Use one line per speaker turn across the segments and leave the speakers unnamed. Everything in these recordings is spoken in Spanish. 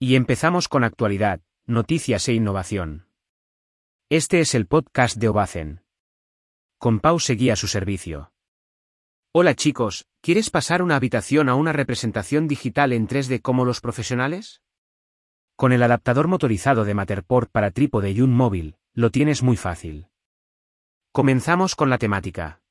Y empezamos con actualidad, noticias e innovación. Este es el podcast de Obacen. Con Pau seguía su servicio. Hola chicos, ¿quieres pasar una habitación a una representación digital en 3D como los profesionales? Con el adaptador motorizado de Matterport para trípode y un móvil, lo tienes muy fácil. Comenzamos con la temática.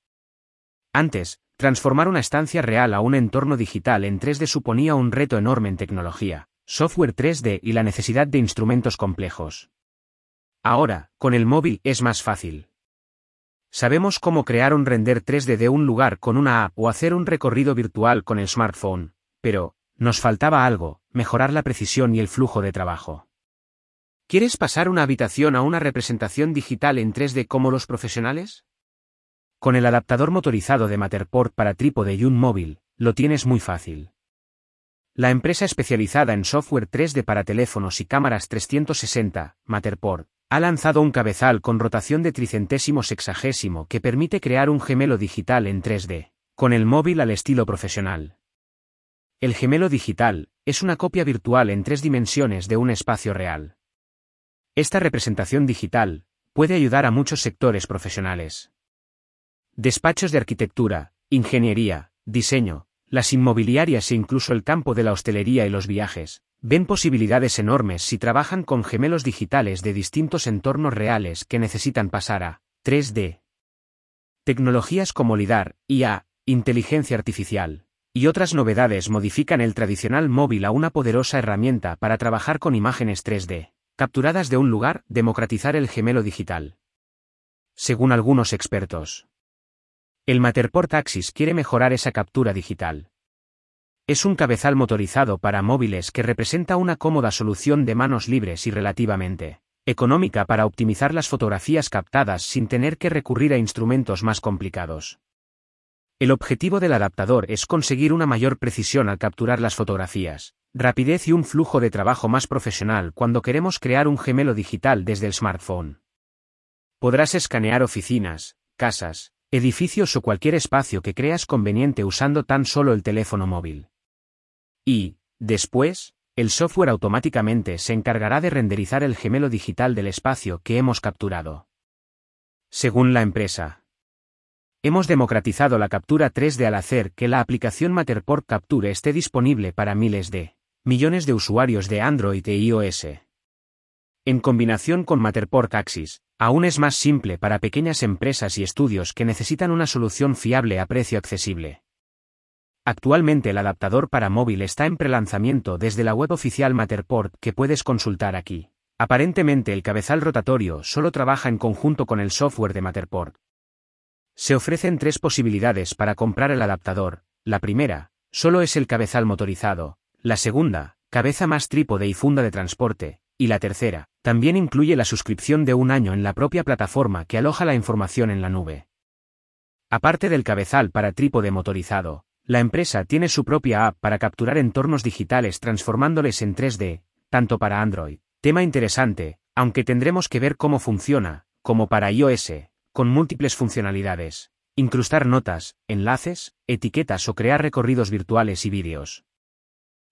Antes, transformar una estancia real a un entorno digital en 3D suponía un reto enorme en tecnología, software 3D y la necesidad de instrumentos complejos. Ahora, con el móvil es más fácil. Sabemos cómo crear un render 3D de un lugar con una app o hacer un recorrido virtual con el smartphone, pero, nos faltaba algo, mejorar la precisión y el flujo de trabajo. ¿Quieres pasar una habitación a una representación digital en 3D como los profesionales? Con el adaptador motorizado de Matterport para trípode y un móvil, lo tienes muy fácil. La empresa especializada en software 3D para teléfonos y cámaras 360, Matterport, ha lanzado un cabezal con rotación de tricentésimo sexagésimo que permite crear un gemelo digital en 3D, con el móvil al estilo profesional. El gemelo digital es una copia virtual en tres dimensiones de un espacio real. Esta representación digital puede ayudar a muchos sectores profesionales. Despachos de arquitectura, ingeniería, diseño, las inmobiliarias e incluso el campo de la hostelería y los viajes, ven posibilidades enormes si trabajan con gemelos digitales de distintos entornos reales que necesitan pasar a 3D. Tecnologías como LIDAR, IA, inteligencia artificial, y otras novedades modifican el tradicional móvil a una poderosa herramienta para trabajar con imágenes 3D, capturadas de un lugar, democratizar el gemelo digital. Según algunos expertos, el Matterport Axis quiere mejorar esa captura digital. Es un cabezal motorizado para móviles que representa una cómoda solución de manos libres y relativamente económica para optimizar las fotografías captadas sin tener que recurrir a instrumentos más complicados. El objetivo del adaptador es conseguir una mayor precisión al capturar las fotografías, rapidez y un flujo de trabajo más profesional cuando queremos crear un gemelo digital desde el smartphone. Podrás escanear oficinas, casas, edificios o cualquier espacio que creas conveniente usando tan solo el teléfono móvil. Y, después, el software automáticamente se encargará de renderizar el gemelo digital del espacio que hemos capturado. Según la empresa, hemos democratizado la captura 3D al hacer que la aplicación Matterport Capture esté disponible para miles de millones de usuarios de Android e iOS. En combinación con Matterport Axis, aún es más simple para pequeñas empresas y estudios que necesitan una solución fiable a precio accesible. Actualmente el adaptador para móvil está en prelanzamiento desde la web oficial Matterport que puedes consultar aquí. Aparentemente el cabezal rotatorio solo trabaja en conjunto con el software de Matterport. Se ofrecen tres posibilidades para comprar el adaptador. La primera, solo es el cabezal motorizado. La segunda, cabeza más trípode y funda de transporte y la tercera, también incluye la suscripción de un año en la propia plataforma que aloja la información en la nube. Aparte del cabezal para trípode motorizado, la empresa tiene su propia app para capturar entornos digitales transformándoles en 3D, tanto para Android, tema interesante, aunque tendremos que ver cómo funciona, como para iOS, con múltiples funcionalidades, incrustar notas, enlaces, etiquetas o crear recorridos virtuales y vídeos.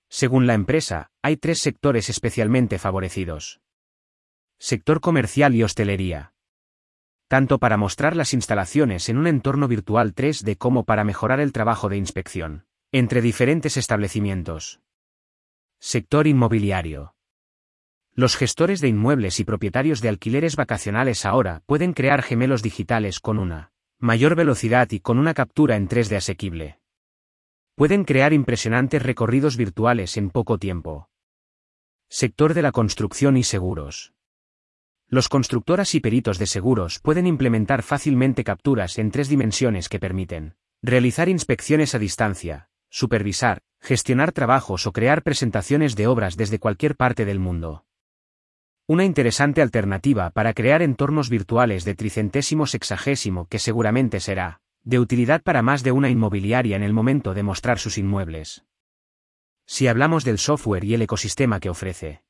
Según la empresa, hay tres sectores especialmente favorecidos. Sector comercial y hostelería. Tanto para mostrar las instalaciones en un entorno virtual 3D como para mejorar el trabajo de inspección, entre diferentes establecimientos. Sector inmobiliario. Los gestores de inmuebles y propietarios de alquileres vacacionales ahora pueden crear gemelos digitales con una mayor velocidad y con una captura en 3D asequible pueden crear impresionantes recorridos virtuales en poco tiempo. Sector de la construcción y seguros. Los constructoras y peritos de seguros pueden implementar fácilmente capturas en tres dimensiones que permiten realizar inspecciones a distancia, supervisar, gestionar trabajos o crear presentaciones de obras desde cualquier parte del mundo. Una interesante alternativa para crear entornos virtuales de tricentésimo sexagésimo que seguramente será de utilidad para más de una inmobiliaria en el momento de mostrar sus inmuebles. Si hablamos del software y el ecosistema que ofrece.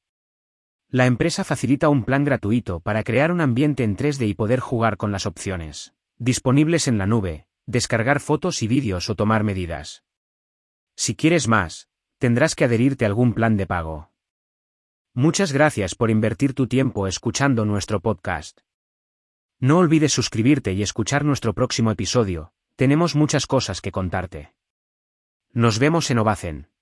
La empresa facilita un plan gratuito para crear un ambiente en 3D y poder jugar con las opciones disponibles en la nube, descargar fotos y vídeos o tomar medidas. Si quieres más, tendrás que adherirte a algún plan de pago. Muchas gracias por invertir tu tiempo escuchando nuestro podcast. No olvides suscribirte y escuchar nuestro próximo episodio, tenemos muchas cosas que contarte. Nos vemos en Ovacen.